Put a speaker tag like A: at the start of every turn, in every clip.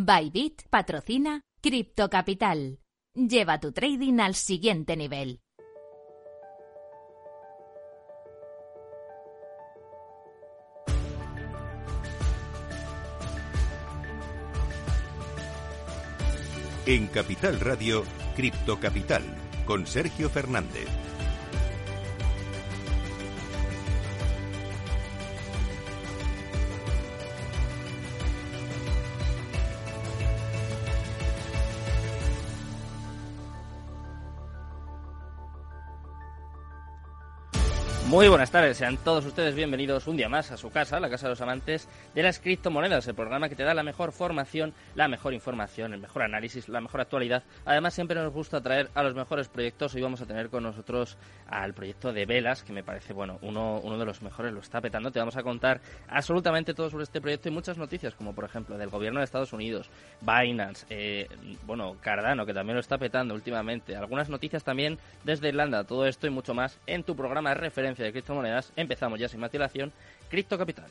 A: Bybit patrocina Crypto Capital. Lleva tu trading al siguiente nivel.
B: En Capital Radio, Cripto Capital, con Sergio Fernández.
C: Muy buenas tardes, sean todos ustedes bienvenidos un día más a su casa, la casa de los amantes de las criptomonedas, el programa que te da la mejor formación, la mejor información, el mejor análisis, la mejor actualidad. Además, siempre nos gusta traer a los mejores proyectos. Hoy vamos a tener con nosotros al proyecto de Velas, que me parece, bueno, uno, uno de los mejores, lo está petando. Te vamos a contar absolutamente todo sobre este proyecto y muchas noticias, como por ejemplo del gobierno de Estados Unidos, Binance, eh, bueno, Cardano, que también lo está petando últimamente. Algunas noticias también desde Irlanda, todo esto y mucho más en tu programa de referencia de criptomonedas, empezamos ya sin matilación, Cripto Capital.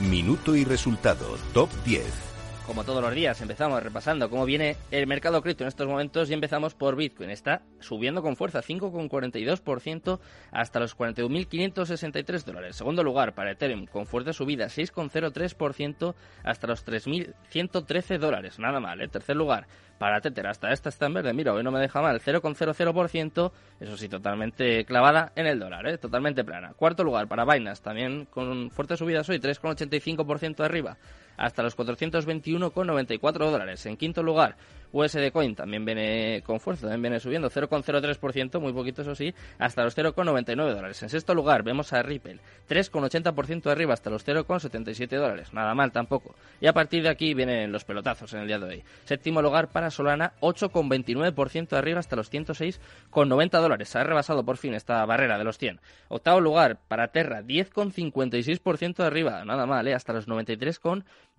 B: Minuto y resultado, top 10.
C: Como todos los días, empezamos repasando cómo viene el mercado cripto en estos momentos y empezamos por Bitcoin. Está subiendo con fuerza, 5,42% hasta los 41.563 dólares. Segundo lugar para Ethereum, con fuerte subida, 6,03% hasta los 3.113 dólares. Nada mal, ¿eh? Tercer lugar para Tether. Hasta esta está en verde, mira, hoy no me deja mal, 0,00%, eso sí, totalmente clavada en el dólar, ¿eh? totalmente plana. Cuarto lugar para Binance, también con fuerte subida hoy, 3,85% arriba hasta los 421,94 dólares. En quinto lugar, USD Coin también viene con fuerza, también viene subiendo 0,03%, muy poquito eso sí, hasta los 0,99 dólares. En sexto lugar vemos a Ripple, 3,80% arriba hasta los 0,77 dólares, nada mal tampoco. Y a partir de aquí vienen los pelotazos en el día de hoy. Séptimo lugar para Solana, 8,29% arriba hasta los 106,90 dólares. Se ha rebasado por fin esta barrera de los 100. Octavo lugar para Terra, 10,56% arriba, nada mal, ¿eh? hasta los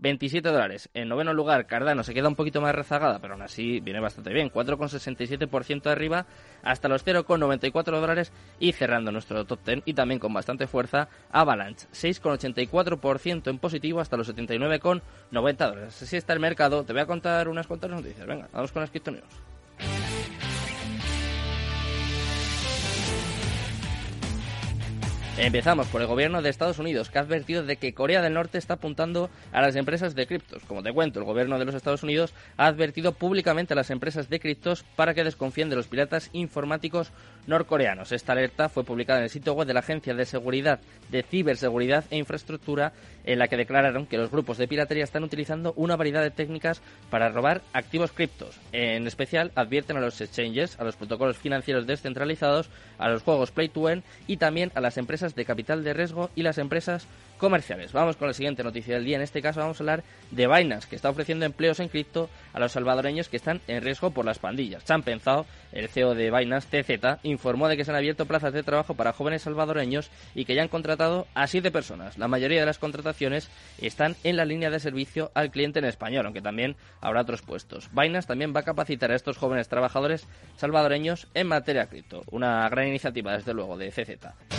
C: 93,27 dólares. En noveno lugar, Cardano se queda un poquito más rezagada, pero así viene bastante bien, 4,67% arriba hasta los 0,94 dólares. Y cerrando nuestro top 10 y también con bastante fuerza Avalanche, 6,84% en positivo hasta los 79,90 dólares. Así está el mercado, te voy a contar unas cuantas noticias, venga, vamos con las Crypto Empezamos por el gobierno de Estados Unidos, que ha advertido de que Corea del Norte está apuntando a las empresas de criptos. Como te cuento, el gobierno de los Estados Unidos ha advertido públicamente a las empresas de criptos para que desconfíen de los piratas informáticos norcoreanos. Esta alerta fue publicada en el sitio web de la Agencia de Seguridad de Ciberseguridad e Infraestructura, en la que declararon que los grupos de piratería están utilizando una variedad de técnicas para robar activos criptos. En especial, advierten a los exchanges, a los protocolos financieros descentralizados, a los juegos Play to Earn y también a las empresas de capital de riesgo y las empresas comerciales. Vamos con la siguiente noticia del día. En este caso vamos a hablar de Binance, que está ofreciendo empleos en cripto a los salvadoreños que están en riesgo por las pandillas. Chan Pensado, el CEO de Binance, TZ, informó de que se han abierto plazas de trabajo para jóvenes salvadoreños y que ya han contratado a siete personas. La mayoría de las contrataciones están en la línea de servicio al cliente en español, aunque también habrá otros puestos. Binance también va a capacitar a estos jóvenes trabajadores salvadoreños en materia cripto. Una gran iniciativa, desde luego, de CZ.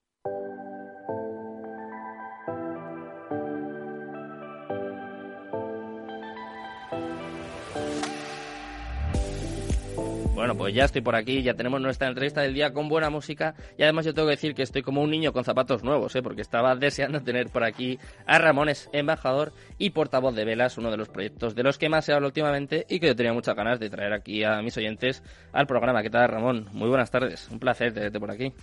C: Bueno, pues ya estoy por aquí, ya tenemos nuestra entrevista del día con buena música y además yo tengo que decir que estoy como un niño con zapatos nuevos, ¿eh? porque estaba deseando tener por aquí a Ramones, embajador y portavoz de Velas, uno de los proyectos de los que más se habla últimamente y que yo tenía muchas ganas de traer aquí a mis oyentes al programa. ¿Qué tal, Ramón? Muy buenas tardes, un placer tenerte por aquí.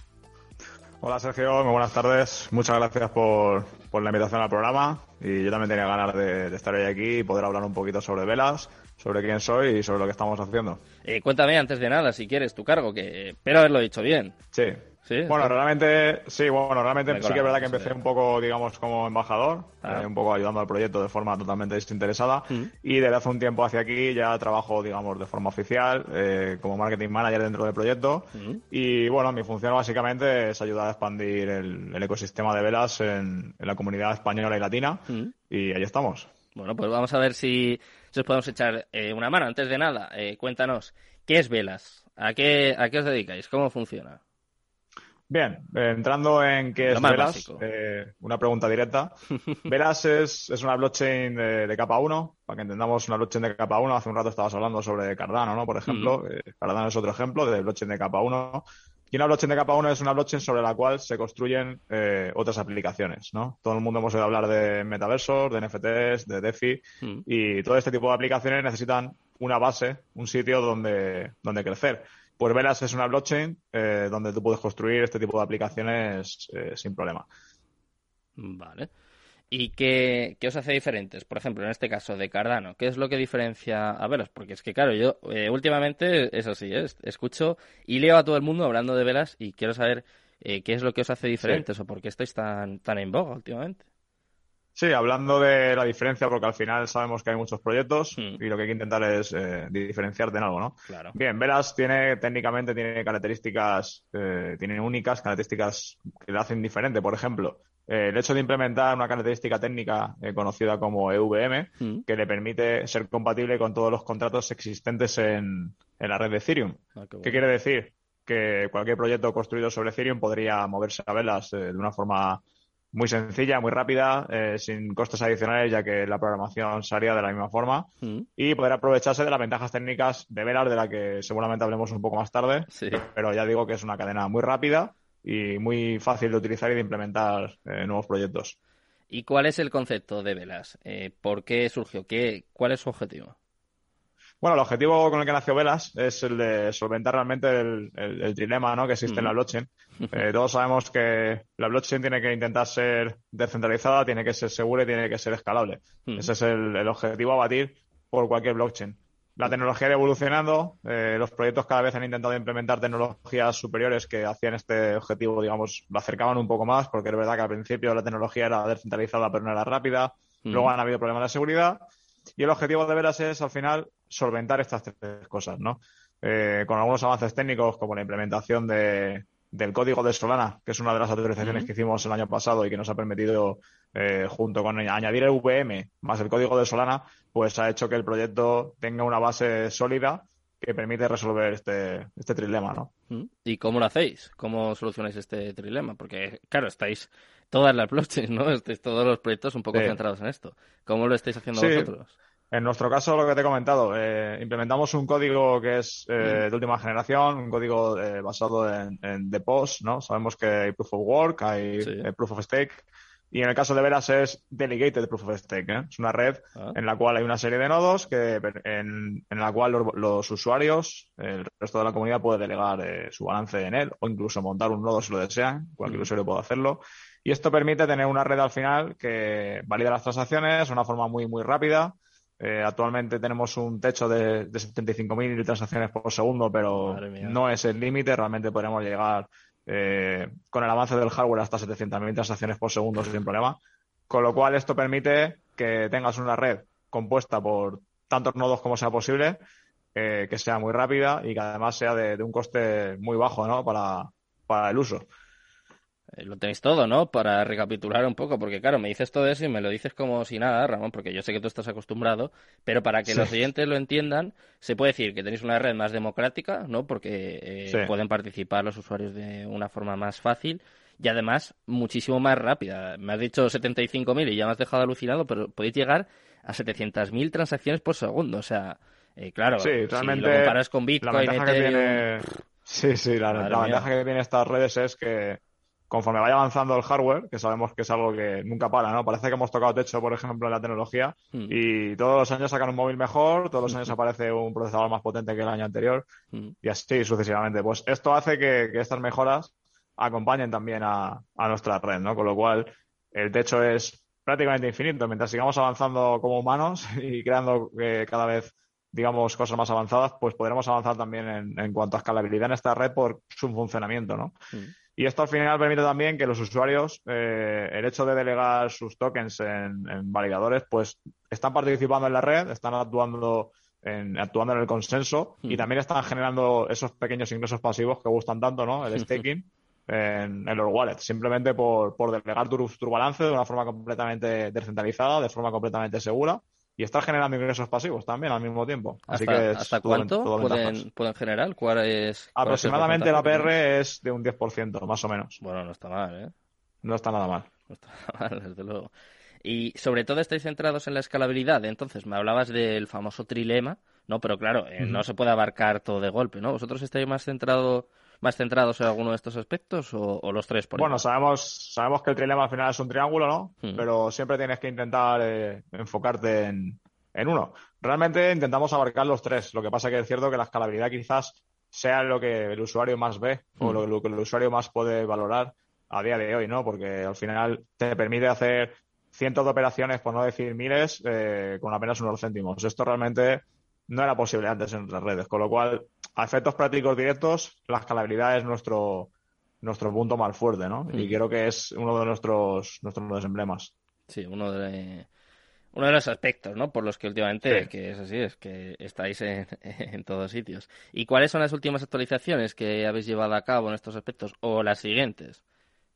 D: Hola Sergio, muy buenas tardes. Muchas gracias por, la invitación al programa y yo también tenía ganas de, de estar hoy aquí y poder hablar un poquito sobre velas sobre quién soy y sobre lo que estamos haciendo.
C: Eh, cuéntame antes de nada, si quieres, tu cargo, que espero haberlo dicho bien.
D: Sí. ¿Sí? Bueno, realmente, sí, bueno, realmente sí que es verdad que empecé un poco, digamos, como embajador, ah. eh, un poco ayudando al proyecto de forma totalmente desinteresada. Mm. Y desde hace un tiempo hacia aquí ya trabajo, digamos, de forma oficial, eh, como marketing manager dentro del proyecto. Mm. Y bueno, mi función básicamente es ayudar a expandir el, ecosistema de velas en, la comunidad española y latina. Mm. Y ahí estamos.
C: Bueno, pues vamos a ver si, os podemos echar eh, una mano. Antes de nada, eh, cuéntanos, ¿Qué es Velas? ¿A qué, ¿A qué os dedicáis? ¿Cómo funciona?
D: Bien, eh, entrando en qué es Velas, eh, una pregunta directa. Velas es, es una blockchain de, capa 1, para que entendamos una blockchain de capa 1. Hace un rato estabas hablando sobre Cardano, ¿no? Por ejemplo, eh, Cardano es otro ejemplo de blockchain de capa 1. Y una blockchain de capa 1 es una blockchain sobre la cual se construyen otras aplicaciones, ¿no? Todo el mundo hemos oído hablar de metaversos, de NFTs, de DeFi, y todo este tipo de aplicaciones necesitan una base, un sitio donde, donde crecer. Pues Velas es una blockchain eh, donde tú puedes construir este tipo de aplicaciones eh, sin problema.
C: Vale. ¿Y qué, os hace diferentes? Por ejemplo, en este caso de Cardano, ¿qué es lo que diferencia a Velas? Porque es que, claro, yo eh, últimamente es así, escucho y leo a todo el mundo hablando de Velas y quiero saber qué es lo que os hace diferentes o por qué estáis tan, tan en boga últimamente.
D: Sí, hablando de la diferencia, porque al final sabemos que hay muchos proyectos hmm. y lo que hay que intentar es eh, diferenciarte en algo, ¿no?
C: Claro.
D: Bien, Velas tiene, técnicamente tiene características, eh, tiene únicas, características que le hacen diferente. Por ejemplo, eh, el hecho de implementar una característica técnica conocida como EVM, hmm. que le permite ser compatible con todos los contratos existentes en, la red de Ethereum. Ah, qué, quiere decir? Que cualquier proyecto construido sobre Ethereum podría moverse a Velas de una forma muy sencilla, muy rápida, eh, sin costes adicionales, ya que la programación se haría de la misma forma mm. y poder aprovecharse de las ventajas técnicas de Velar, de la que seguramente hablemos un poco más tarde. Pero ya digo que es una cadena muy rápida y muy fácil de utilizar y de implementar eh, nuevos proyectos.
C: ¿Y cuál es el concepto de Velas? Eh, ¿Por qué surgió? ¿Qué, ¿Cuál es su objetivo?
D: Bueno, el objetivo con el que nació Velas es el de solventar realmente el, dilema ¿no? que existe en la blockchain. Eh, todos sabemos que la blockchain tiene que intentar ser descentralizada, tiene que ser segura y tiene que ser escalable. Ese es el, objetivo a batir por cualquier blockchain. La tecnología ha evolucionando, eh, los proyectos cada vez han intentado implementar tecnologías superiores que hacían este objetivo, digamos, lo acercaban un poco más, porque es verdad que al principio la tecnología era descentralizada pero no era rápida, luego han habido problemas de seguridad y el objetivo de Veras es, al final, solventar estas tres cosas, ¿no? Eh, con algunos avances técnicos, como la implementación de, del código de Solana, que es una de las autorizaciones que hicimos el año pasado y que nos ha permitido, eh, junto con añadir el VM más el código de Solana, pues ha hecho que el proyecto tenga una base sólida que permite resolver este, este trilema, ¿no?
C: ¿Y cómo lo hacéis? ¿Cómo solucionáis este trilema? Porque, claro, estáis todas las blockchains, ¿no? Estáis todos los proyectos un poco centrados en esto. ¿Cómo lo estáis haciendo vosotros?
D: En nuestro caso, lo que te he comentado, eh, implementamos un código que es eh, de última generación, un código eh, basado en, en POS, ¿no? Sabemos que hay Proof of Work, hay Proof of Stake, y en el caso de Veras es Delegated Proof of Stake. ¿eh? Es una red ah. en la cual hay una serie de nodos que, en, la cual los, usuarios, el resto de la comunidad puede delegar eh, su balance en él o incluso montar un nodo si lo desean. Cualquier mm. usuario puede hacerlo. Y esto permite tener una red al final que valida las transacciones de una forma muy, muy rápida. Eh, actualmente tenemos un techo de, de 75.000 transacciones por segundo, pero no es el límite. Realmente podremos llegar eh, con el avance del hardware hasta 700.000 transacciones por segundo sin problema. Con lo cual esto permite que tengas una red compuesta por tantos nodos como sea posible, eh, que sea muy rápida y que además sea de, un coste muy bajo ¿no? para, para el uso.
C: Eh, lo tenéis todo, ¿no? Para recapitular un poco, porque claro, me dices todo eso y me lo dices como si nada, Ramón, porque yo sé que tú estás acostumbrado, pero para que los oyentes lo entiendan, se puede decir que tenéis una red más democrática, ¿no? Porque eh, pueden participar los usuarios de una forma más fácil y además muchísimo más rápida. Me has dicho 75.000 y ya me has dejado alucinado, pero podéis llegar a 700.000 transacciones por segundo, o sea, eh, claro,
D: si lo
C: comparas con Bitcoin,
D: Sí, sí, la, la ventaja que tiene estas redes es que conforme vaya avanzando el hardware, que sabemos que es algo que nunca para, ¿no? Parece que hemos tocado techo, por ejemplo, en la tecnología, hmm. y todos los años sacan un móvil mejor, todos los años aparece un procesador más potente que el año anterior, hmm. y así sucesivamente. Pues esto hace que, estas mejoras acompañen también a, nuestra red, ¿no? Con lo cual, el techo es prácticamente infinito. Mientras sigamos avanzando como humanos y creando eh, cada vez digamos, cosas más avanzadas, pues podremos avanzar también en, cuanto a escalabilidad en esta red por su funcionamiento, ¿no? Hmm. Y esto al final permite también que los usuarios, eh, el hecho de delegar sus tokens en, validadores, pues están participando en la red, están actuando en, actuando en el consenso y hmm. también están generando esos pequeños ingresos pasivos que gustan tanto, ¿no? El staking en, los wallets, simplemente por, delegar tu, balance de una forma completamente descentralizada, de forma completamente segura y estar generando ingresos pasivos también al mismo tiempo.
C: Así que ¿hasta cuánto pueden, pueden, generar? ¿Cuál es,
D: Aproximadamente la PR es de un 10%, más o menos.
C: Bueno, no está mal, ¿eh?
D: No está nada mal.
C: No está nada mal, desde luego. Y sobre todo estáis centrados en la escalabilidad. Entonces, me hablabas del famoso trilema, ¿no? Pero claro, eh, no se puede abarcar todo de golpe, ¿no? ¿Vosotros estáis más centrado, más centrados en alguno de estos aspectos o, los tres por
D: Bueno, sabemos, sabemos que el trilema al final es un triángulo, ¿no? Pero siempre tienes que intentar eh, enfocarte en, en uno. Realmente intentamos abarcar los tres. Lo que pasa que es cierto que la escalabilidad quizás sea lo que el usuario más ve o lo que el usuario más puede valorar a día de hoy, ¿no? Porque al final te permite hacer cientos de operaciones, por no decir miles, eh, con apenas unos céntimos. Esto realmente no era posible antes en otras redes, con lo cual, a efectos prácticos directos, la escalabilidad es nuestro, nuestro punto más fuerte, ¿no? Y creo que es uno de nuestros, nuestros emblemas.
C: Sí, uno de, uno de los aspectos, ¿no? Por los que últimamente, que es así, es que estáis en, en, todos sitios. ¿Y cuáles son las últimas actualizaciones que habéis llevado a cabo en estos aspectos? ¿O las siguientes?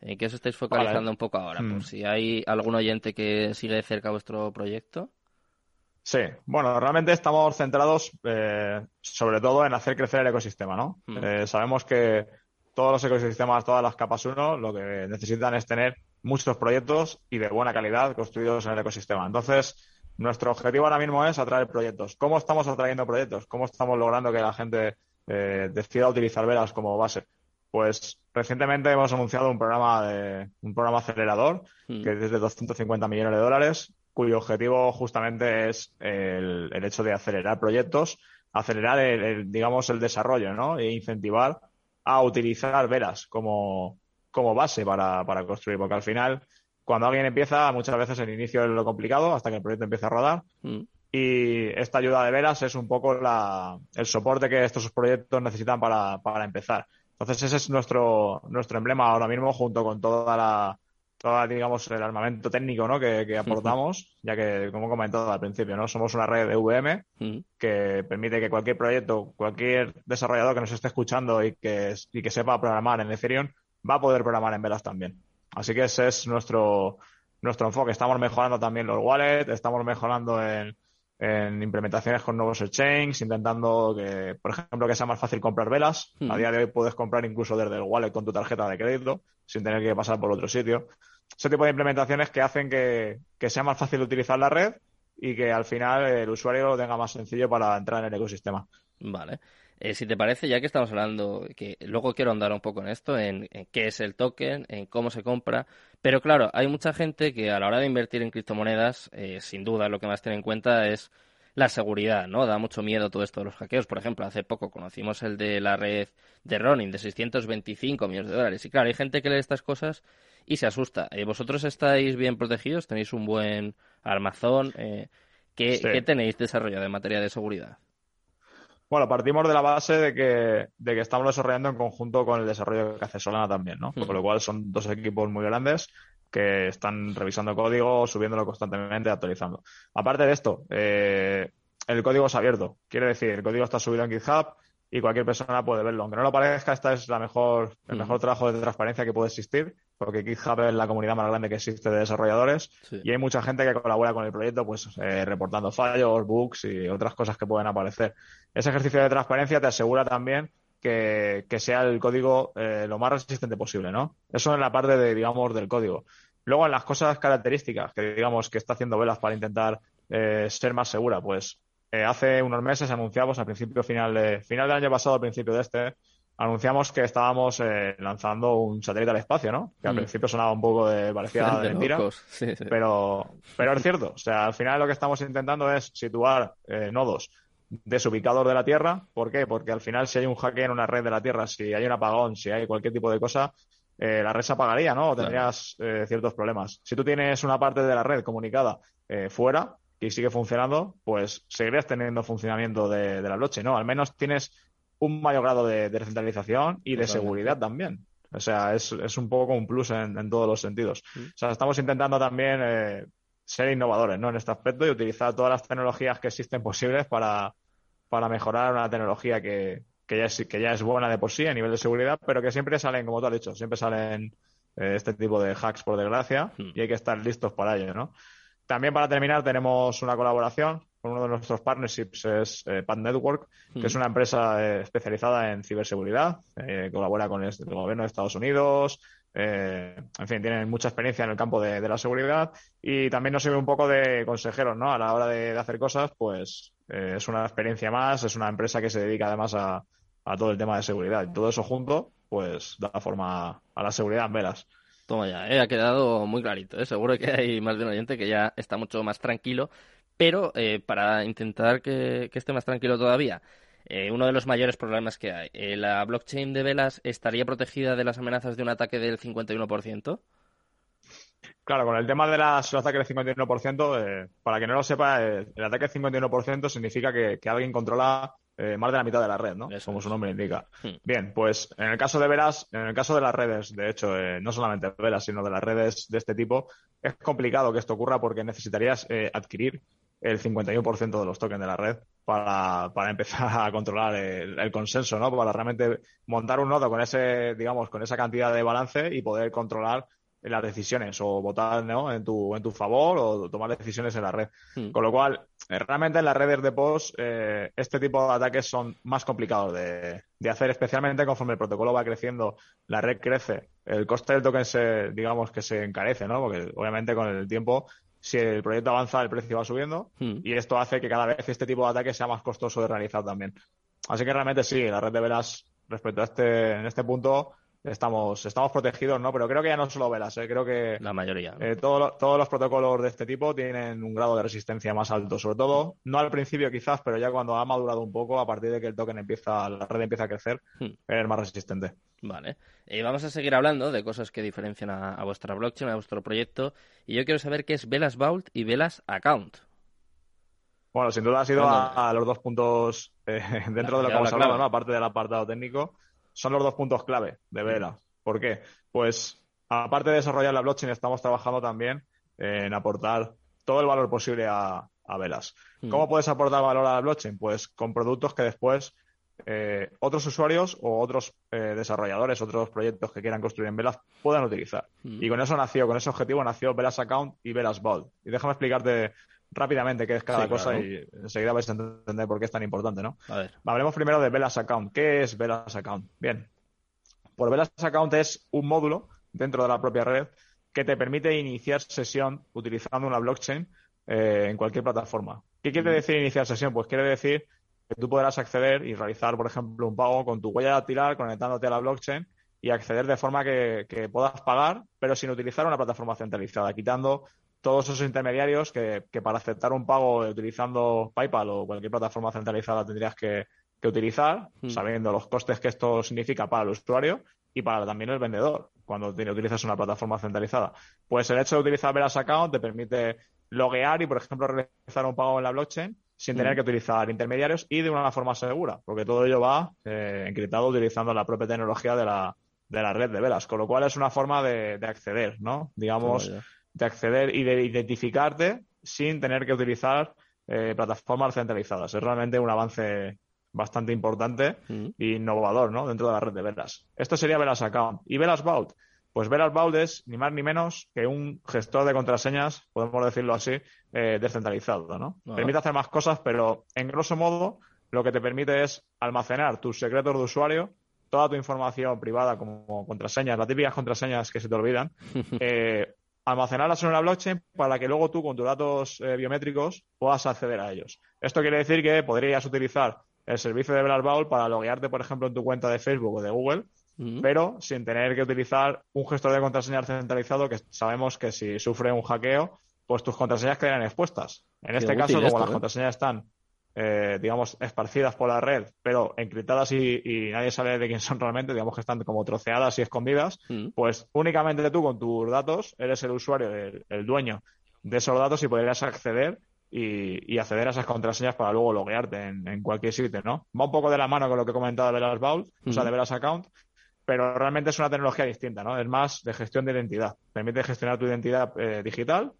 C: ¿En qué os estáis focalizando un poco ahora? Por mm. si hay algún oyente que sigue de cerca vuestro proyecto.
D: Sí, bueno, realmente estamos centrados eh, sobre todo en hacer crecer el ecosistema, ¿no? Mm. Eh, sabemos que todos los ecosistemas, todas las capas 1, lo que necesitan es tener muchos proyectos y de buena calidad construidos en el ecosistema. Entonces, nuestro objetivo ahora mismo es atraer proyectos. ¿Cómo estamos atrayendo proyectos? ¿Cómo estamos logrando que la gente eh, decida utilizar velas como base? Pues recientemente hemos anunciado un programa de un programa acelerador hmm. que es de 250 millones de dólares, cuyo objetivo justamente es el, hecho de acelerar proyectos, acelerar el, digamos el desarrollo, ¿no? E incentivar a utilizar velas como, como base para, para construir, porque al final cuando alguien empieza, muchas veces el inicio es lo complicado hasta que el proyecto empieza a rodar. Hmm. Y esta ayuda de velas es un poco la, el soporte que estos proyectos necesitan para, para empezar. Entonces ese es nuestro, nuestro emblema ahora mismo junto con toda la, toda, digamos, el armamento técnico ¿no? que, aportamos, ya que, como he comentado al principio, ¿no? somos una red de VM que permite que cualquier proyecto, cualquier desarrollador que nos esté escuchando y que, y que sepa programar en Ethereum, va a poder programar en Velas también. Así que ese es nuestro, nuestro enfoque. Estamos mejorando también los wallets, estamos mejorando en, en implementaciones con nuevos exchanges, intentando que, por ejemplo, que sea más fácil comprar velas. A hmm. día de hoy puedes comprar incluso desde el wallet con tu tarjeta de crédito, sin tener que pasar por otro sitio. Ese tipo de implementaciones que hacen que, sea más fácil utilizar la red y que al final el usuario lo tenga más sencillo para entrar en el ecosistema.
C: Vale. Eh, si te parece, ya que estamos hablando, que luego quiero andar un poco en esto, en, qué es el token, en cómo se compra, pero claro, hay mucha gente que a la hora de invertir en criptomonedas, eh, sin duda lo que más tiene en cuenta es la seguridad, ¿no? Da mucho miedo todo esto de los hackeos. Por ejemplo, hace poco conocimos el de la red de Ronin de 625 millones de dólares. Y claro, hay gente que lee estas cosas y se asusta. Eh, ¿Vosotros estáis bien protegidos? ¿Tenéis un buen armazón? ¿qué, tenéis desarrollado en materia de seguridad?
D: Bueno, partimos de la base de que, de que estamos desarrollando en conjunto con el desarrollo que hace Solana también, ¿no? Con lo cual son dos equipos muy grandes que están revisando código, subiéndolo constantemente, actualizando. Aparte de esto, eh, el código es abierto. Quiere decir, el código está subido en GitHub y cualquier persona puede verlo. Aunque no lo parezca, esta es la mejor, el mejor trabajo de transparencia que puede existir, porque GitHub es la comunidad más grande que existe de desarrolladores y hay mucha gente que colabora con el proyecto, pues eh, reportando fallos, bugs y otras cosas que pueden aparecer. Ese ejercicio de transparencia te asegura también que, sea el código eh, lo más resistente posible, ¿no? Eso en la parte de, digamos, del código. Luego, en las cosas características que, digamos, que está haciendo Velas para intentar eh, ser más segura, pues eh, hace unos meses anunciamos al principio final de final del año pasado, al principio de este, anunciamos que estábamos eh, lanzando un satélite al espacio, ¿no? Que al mm. principio sonaba un poco de parecía de mentira, pero pero es cierto. O sea, al final lo que estamos intentando es situar eh, nodos desubicados de la Tierra. ¿Por qué? Porque al final si hay un hackeo en una red de la Tierra, si hay un apagón, si hay cualquier tipo de cosa, la red se apagaría, ¿no? O tendrías ciertos problemas. Si tú tienes una parte de la red comunicada fuera, y sigue funcionando, pues seguirías teniendo funcionamiento de, la noche, ¿no? Al menos tienes un mayor grado de, descentralización y de seguridad también. O sea, es, un poco un plus en, todos los sentidos. O sea, estamos intentando también eh, ser innovadores ¿no? en este aspecto y utilizar todas las tecnologías que existen posibles para, para mejorar una tecnología que, que, ya es, que ya es buena de por sí a nivel de seguridad, pero que siempre salen, como tú has dicho, siempre salen eh, este tipo de hacks, por desgracia, hmm. y hay que estar listos para ello, ¿no? también para terminar tenemos una colaboración con uno de nuestros partnerships, es eh, Pad Network, que es una empresa eh, especializada en ciberseguridad, eh, colabora con el, gobierno de Estados Unidos, en fin, tienen mucha experiencia en el campo de, la seguridad y también nos sirve un poco de consejeros, ¿no? A la hora de, hacer cosas, pues es una experiencia más, es una empresa que se dedica además a, a todo el tema de seguridad y todo eso junto, pues da forma a la seguridad en velas.
C: Toma ya, eh, ha quedado muy clarito. ¿eh? Seguro que hay más de un oyente que ya está mucho más tranquilo. Pero eh, para intentar que, esté más tranquilo todavía, eh, uno de los mayores problemas que hay, ¿la blockchain de velas estaría protegida de las amenazas de un ataque del 51%?
D: Claro, con el tema de las, los ataques del 51%, para que no lo sepa, el ataque del 51% significa que, que alguien controla eh, más de la mitad de la red, ¿no? Como su nombre indica. Hmm. Bien, pues en el caso de Veras, en el caso de las redes, de hecho, eh, no solamente Veras, sino de las redes de este tipo, es complicado que esto ocurra porque necesitarías eh, adquirir el 51% de los tokens de la red para, para empezar a controlar el, el, consenso, ¿no? Para realmente montar un nodo con ese, digamos, con esa cantidad de balance y poder controlar las decisiones o votar ¿no? en, tu, en tu favor o tomar decisiones en la red. Hmm. Con lo cual, eh, realmente en las redes de post eh, este tipo de ataques son más complicados de, de, hacer, especialmente conforme el protocolo va creciendo, la red crece, el coste del token se, digamos que se encarece, ¿no? Porque obviamente con el tiempo, si el proyecto avanza, el precio va subiendo hmm. y esto hace que cada vez este tipo de ataques sea más costoso de realizar también. Así que realmente sí, la red de velas respecto a este, en este punto, estamos, estamos protegidos, ¿no? Pero creo que ya no solo velas, ¿eh? creo que
C: la mayoría.
D: Eh, todos los protocolos de este tipo tienen un grado de resistencia más alto, sobre todo, no al principio quizás, pero ya cuando ha madurado un poco, a partir de que el token empieza, la red empieza a crecer, hmm. es más resistente.
C: Vale. Eh, vamos a seguir hablando de cosas que diferencian a, vuestra blockchain, a vuestro proyecto, y yo quiero saber qué es Velas Vault y Velas Account.
D: Bueno, sin duda ha sido a, los dos puntos eh, dentro de lo que hemos hablado, ¿no? Aparte del apartado técnico son los dos puntos clave de Vela. ¿Por qué? Pues aparte de desarrollar la blockchain, estamos trabajando también en aportar todo el valor posible a, velas. Mm. ¿Cómo puedes aportar valor a la blockchain? Pues con productos que después eh, otros usuarios o otros eh, desarrolladores, otros proyectos que quieran construir en velas puedan utilizar. Mm. Y con eso nació, con ese objetivo nació Velas Account y Velas Vault. Y déjame explicarte rápidamente qué es cada cosa y enseguida vais a entender por qué es tan importante, ¿no? A ver. Hablemos primero de Velas Account. ¿Qué es Velas Account? Bien. Por Velas Account es un módulo dentro de la propia red que te permite iniciar sesión utilizando una blockchain eh, en cualquier plataforma. ¿Qué quiere decir iniciar sesión? Pues quiere decir que tú podrás acceder y realizar, por ejemplo, un pago con tu huella dactilar conectándote a la blockchain y acceder de forma que, que puedas pagar, pero sin utilizar una plataforma centralizada, quitando todos esos intermediarios que, para aceptar un pago utilizando PayPal o cualquier plataforma centralizada tendrías que, utilizar, hmm. sabiendo los costes que esto significa para el usuario y para también el vendedor cuando utilizas una plataforma centralizada. Pues el hecho de utilizar Velas Account te permite loguear y, por ejemplo, realizar un pago en la blockchain sin tener hmm. que utilizar intermediarios y de una forma segura, porque todo ello va eh, encriptado utilizando la propia tecnología de la, de la red de velas, con lo cual es una forma de, acceder, ¿no? Digamos, de acceder y de identificarte sin tener que utilizar eh, plataformas centralizadas. Es realmente un avance bastante importante mm. e innovador ¿no? dentro de la red de Velas. Esto sería Velas Account. ¿Y Velas Vault? Pues Velas Vault es ni más ni menos que un gestor de contraseñas, podemos decirlo así, eh, descentralizado. ¿no? Permite hacer más cosas, pero en grosso modo lo que te permite es almacenar tus secretos de usuario, toda tu información privada como contraseñas, las típicas contraseñas que se te olvidan, eh, almacenarlas en una blockchain para que luego tú con tus datos eh, biométricos puedas acceder a ellos. Esto quiere decir que podrías utilizar el servicio de Velar para loguearte, por ejemplo, en tu cuenta de Facebook o de Google, pero sin tener que utilizar un gestor de contraseñas centralizado que sabemos que si sufre un hackeo, pues tus contraseñas quedan expuestas. En este caso, como las ¿eh? contraseñas están eh, digamos, esparcidas por la red, pero encriptadas y, nadie sabe de quién son realmente, digamos que están como troceadas y escondidas, mm. pues únicamente tú con tus datos eres el usuario, el, dueño de esos datos y podrías acceder y, acceder a esas contraseñas para luego loguearte en, cualquier sitio, ¿no? Va un poco de la mano con lo que he comentado de Velas Vault, o sea, de mm. Velas Account, pero realmente es una tecnología distinta, ¿no? Es más de gestión de identidad. Permite gestionar tu identidad eh, digital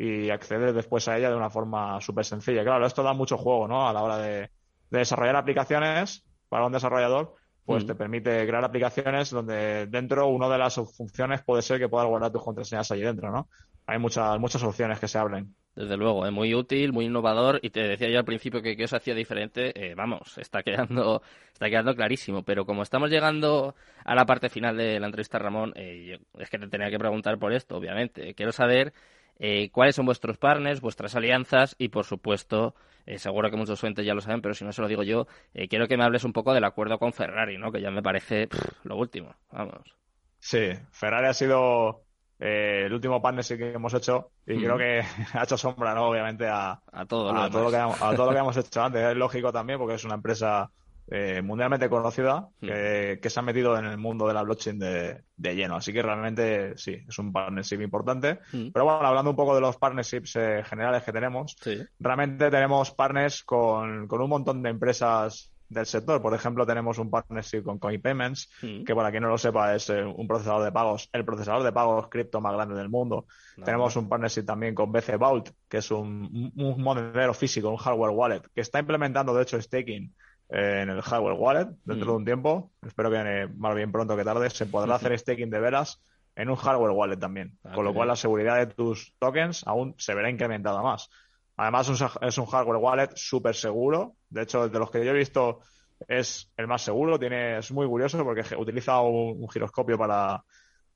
D: y acceder después a ella de una forma súper sencilla. Claro, esto da mucho juego, ¿no? A la hora de, desarrollar aplicaciones para un desarrollador, pues mm. te permite crear aplicaciones donde dentro una de las funciones puede ser que puedas guardar tus contraseñas allí dentro, ¿no? hay muchas, muchas opciones que se abren.
C: Desde luego, es muy útil, muy innovador y te decía yo al principio que, que os hacía diferente, eh, vamos, está quedando, está quedando clarísimo. Pero como estamos llegando a la parte final de la entrevista, Ramón, eh, es que te tenía que preguntar por esto, obviamente. Quiero saber eh, cuáles son vuestros partners, vuestras alianzas y, por supuesto, seguro que muchos oyentes ya lo saben, pero si no se lo digo yo, quiero que me hables un poco del acuerdo con Ferrari, ¿no? Que ya me parece lo último, vamos.
D: Sí, Ferrari ha sido eh, el último partnership que hemos hecho y creo que ha hecho sombra, ¿no? Obviamente a, todo, lo todo, lo que, a todo lo que hemos hecho antes. Es lógico también porque es una empresa eh, mundialmente conocida que, se ha metido en el mundo de la blockchain de, lleno. Así que realmente sí, es un partnership importante. Pero bueno, hablando un poco de los partnerships eh, generales que tenemos, realmente tenemos partners con, con un montón de empresas del sector. Por ejemplo, tenemos un partnership con CoinPayments, mm. que para quien no lo sepa es eh, un procesador de pagos, el procesador de pagos cripto más grande del mundo. Tenemos un partnership también con BC Vault, que es un, un monedero físico, un hardware wallet, que está implementando, de hecho, staking en el hardware wallet dentro mm. de un tiempo. Espero que eh, más bien pronto que tarde se podrá hacer staking de veras en un hardware wallet también. Ah, con lo cual la seguridad de tus tokens aún se verá incrementada más. Además, es un hardware wallet súper seguro. De hecho, de los que yo he visto, es el más seguro. Tiene, es muy curioso porque utiliza un, giroscopio para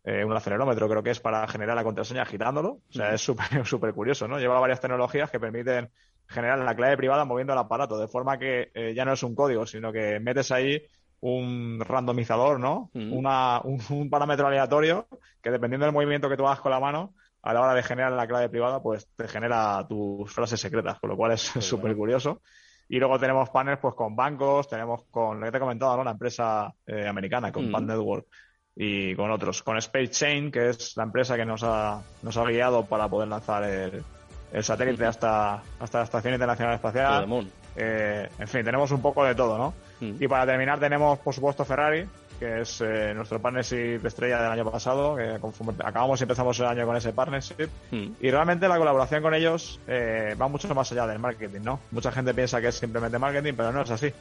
D: eh, un acelerómetro, creo que es para generar la contraseña agitándolo. O sea, es súper súper curioso, ¿no? Lleva varias tecnologías que permiten generar la clave privada moviendo el aparato, de forma que eh, ya no es un código, sino que metes ahí un randomizador, ¿no? Una, un, parámetro aleatorio que dependiendo del movimiento que tú hagas con la mano, a la hora de generar la clave privada, pues te genera tus frases secretas, con lo cual es súper curioso. Y luego tenemos panels pues con bancos, tenemos con lo que te he comentado, ¿no? La empresa eh, americana, con mm. Pan Network y con otros. Con Space Chain, que es la empresa que nos ha, nos ha guiado para poder lanzar el, el satélite hasta, hasta la Estación Internacional Espacial. Eh, en fin, tenemos un poco de todo, ¿no? Mm. Y para terminar tenemos, por supuesto, Ferrari, que es eh, nuestro partnership estrella del año pasado, que acabamos y empezamos el año con ese partnership. Y realmente la colaboración con ellos eh, va mucho más allá del marketing, ¿no? Mucha gente piensa que es simplemente marketing, pero no es así.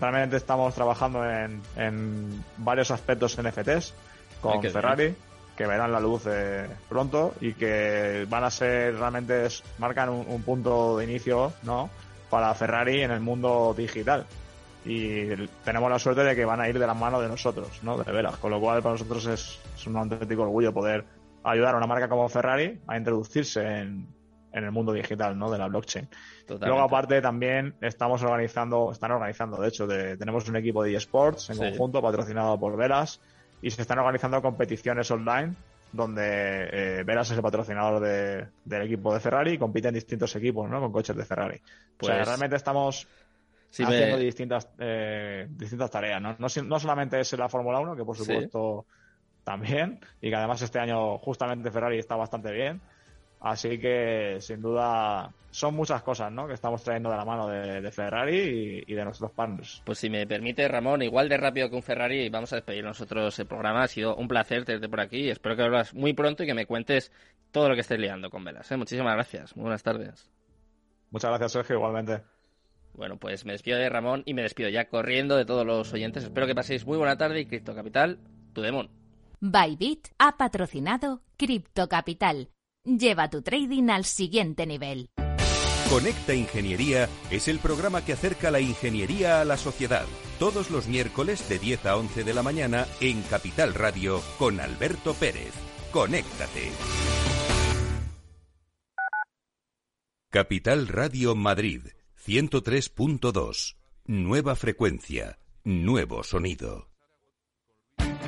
D: Realmente estamos trabajando en, varios aspectos NFTs con Ferrari, que verán la luz eh, pronto y que van a ser realmente, marcan un punto de inicio, ¿no? Para Ferrari en el mundo digital y tenemos la suerte de que van a ir de la mano de nosotros, ¿no? De veras, con lo cual para nosotros es, un auténtico orgullo poder ayudar a una marca como Ferrari a introducirse en, el mundo digital, ¿no? De la blockchain. Luego aparte también estamos organizando, están organizando, de hecho, tenemos un equipo de eSports en conjunto patrocinado por Veras y se están organizando competiciones online donde eh, Veras es el patrocinador del equipo de Ferrari y compiten distintos equipos, ¿no? Con coches de Ferrari. Pues realmente estamos haciendo distintas, eh, distintas tareas. ¿no? No, solamente es la Fórmula 1, que por supuesto también, y que además este año justamente Ferrari está bastante bien. Así que, sin duda, son muchas cosas ¿no? que estamos trayendo de la mano de, Ferrari y, de nuestros partners.
C: Pues si me permite, Ramón, igual de rápido que un Ferrari, vamos a despedir nosotros el programa. Ha sido un placer tenerte por aquí. Espero que hablas muy pronto y que me cuentes todo lo que estés liando con Velas. ¿eh? Muchísimas gracias. Muy buenas tardes.
D: Muchas gracias, Sergio, igualmente.
C: Bueno, pues me despido de Ramón y me despido ya corriendo de todos los oyentes. Espero que paséis muy buena tarde y Cripto Capital, tu demon.
A: Bybit ha patrocinado Cripto Capital. Lleva tu trading al siguiente nivel.
B: Conecta Ingeniería es el programa que acerca la ingeniería a la sociedad. Todos los miércoles de 10 a 11 de la mañana en Capital Radio con Alberto Pérez. Conéctate. Capital Radio Madrid 103.2. Nueva frecuencia, nuevo sonido.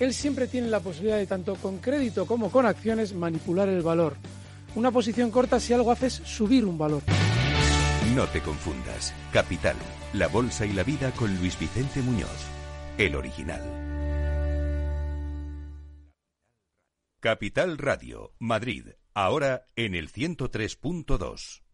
E: Él siempre tiene la posibilidad de, tanto con crédito como con acciones, manipular el valor. Una posición corta si algo hace es subir un valor.
B: No te confundas. Capital, la bolsa y la vida con Luis Vicente Muñoz, el original. Capital Radio, Madrid, Ahora en el 103.2.